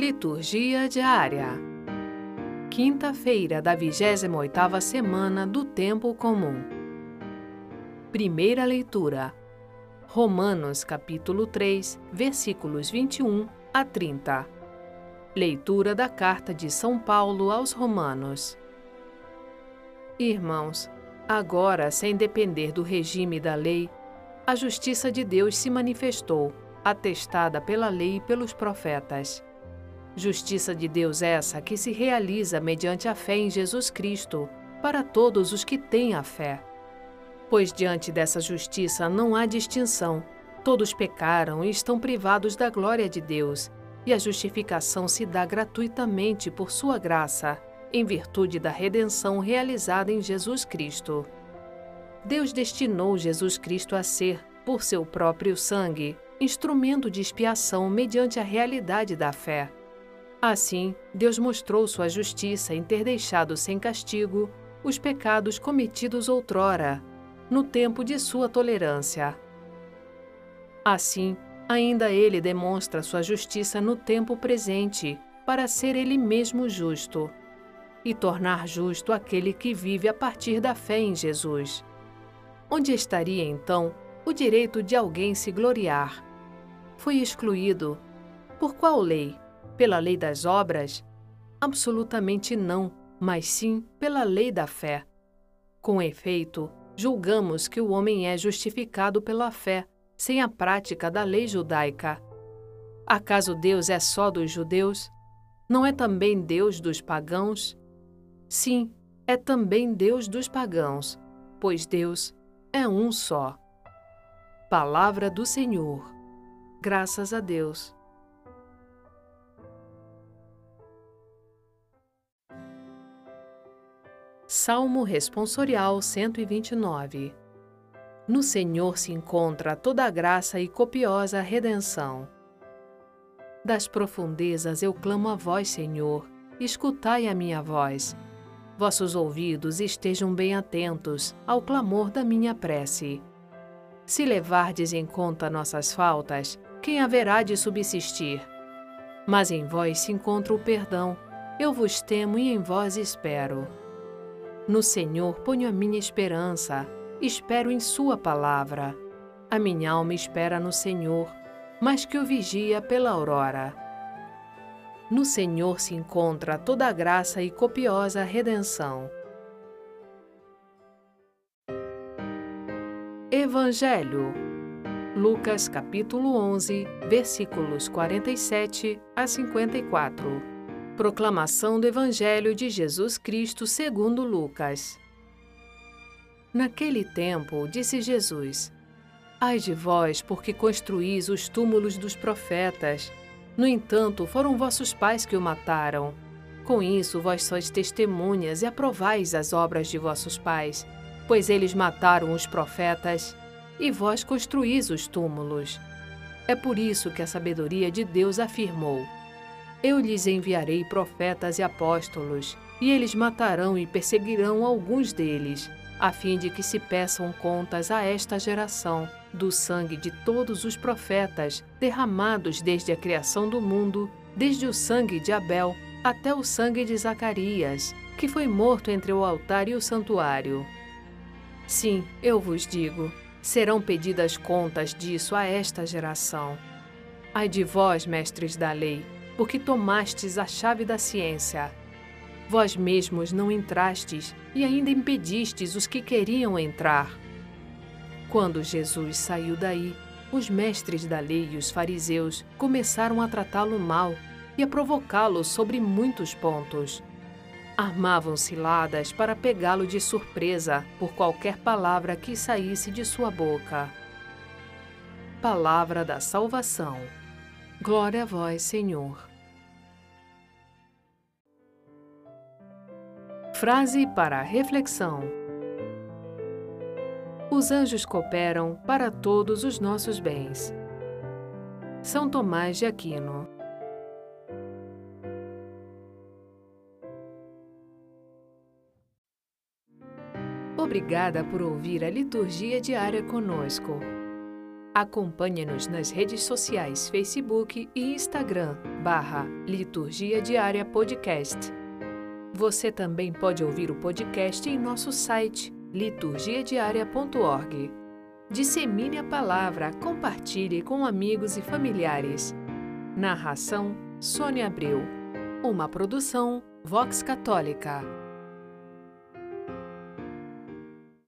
Liturgia diária. Quinta-feira da 28ª semana do tempo comum. Primeira leitura. Romanos capítulo 3, versículos 21 a 30. Leitura da carta de São Paulo aos Romanos. Irmãos, agora, sem depender do regime da lei, a justiça de Deus se manifestou, atestada pela lei e pelos profetas. Justiça de Deus essa que se realiza mediante a fé em Jesus Cristo, para todos os que têm a fé. Pois diante dessa justiça não há distinção. Todos pecaram e estão privados da glória de Deus, e a justificação se dá gratuitamente por sua graça, em virtude da redenção realizada em Jesus Cristo. Deus destinou Jesus Cristo a ser, por seu próprio sangue, instrumento de expiação mediante a realidade da fé. Assim, Deus mostrou sua justiça em ter deixado sem castigo os pecados cometidos outrora, no tempo de sua tolerância. Assim, ainda ele demonstra sua justiça no tempo presente, para ser ele mesmo justo, e tornar justo aquele que vive a partir da fé em Jesus. Onde estaria então o direito de alguém se gloriar? Foi excluído. Por qual lei? Pela lei das obras? Absolutamente não, mas sim pela lei da fé. Com efeito, julgamos que o homem é justificado pela fé, sem a prática da lei judaica. Acaso Deus é só dos judeus? Não é também Deus dos pagãos? Sim, é também Deus dos pagãos, pois Deus é um só. Palavra do Senhor. Graças a Deus. Salmo Responsorial 129 No Senhor se encontra toda a graça e copiosa redenção. Das profundezas eu clamo a vós, Senhor, escutai a minha voz. Vossos ouvidos estejam bem atentos ao clamor da minha prece. Se levardes em conta nossas faltas, quem haverá de subsistir? Mas em vós se encontra o perdão, eu vos temo e em vós espero. No Senhor ponho a minha esperança, espero em Sua palavra. A minha alma espera no Senhor, mas que o vigia pela aurora. No Senhor se encontra toda a graça e copiosa redenção. Evangelho Lucas capítulo 11, versículos 47 a 54. Proclamação do Evangelho de Jesus Cristo segundo Lucas. Naquele tempo, disse Jesus: Ai de vós, porque construís os túmulos dos profetas. No entanto, foram vossos pais que o mataram. Com isso, vós sois testemunhas e aprovais as obras de vossos pais, pois eles mataram os profetas e vós construís os túmulos. É por isso que a sabedoria de Deus afirmou: Eu lhes enviarei profetas e apóstolos, e eles matarão e perseguirão alguns deles, a fim de que se peçam contas a esta geração do sangue de todos os profetas derramados desde a criação do mundo, desde o sangue de Abel até o sangue de Zacarias, que foi morto entre o altar e o santuário. Sim, eu vos digo, serão pedidas contas disso a esta geração. Ai de vós, mestres da lei, porque tomastes a chave da ciência. Vós mesmos não entrastes e ainda impedistes os que queriam entrar. Quando Jesus saiu daí, os mestres da lei e os fariseus começaram a tratá-lo mal e a provocá-lo sobre muitos pontos. Armavam ciladas para pegá-lo de surpresa por qualquer palavra que saísse de sua boca. Palavra da Salvação. Glória a vós, Senhor. Frase para reflexão os anjos cooperam para todos os nossos bens. São Tomás de Aquino Obrigada por ouvir a liturgia diária conosco. Acompanhe-nos nas redes sociais Facebook e Instagram, barra Liturgia Diária Podcast. Você também pode ouvir o podcast em nosso site liturgiadiaria.org. Dissemine a palavra, compartilhe com amigos e familiares. Narração Sônia Abreu. Uma produção Vox Católica.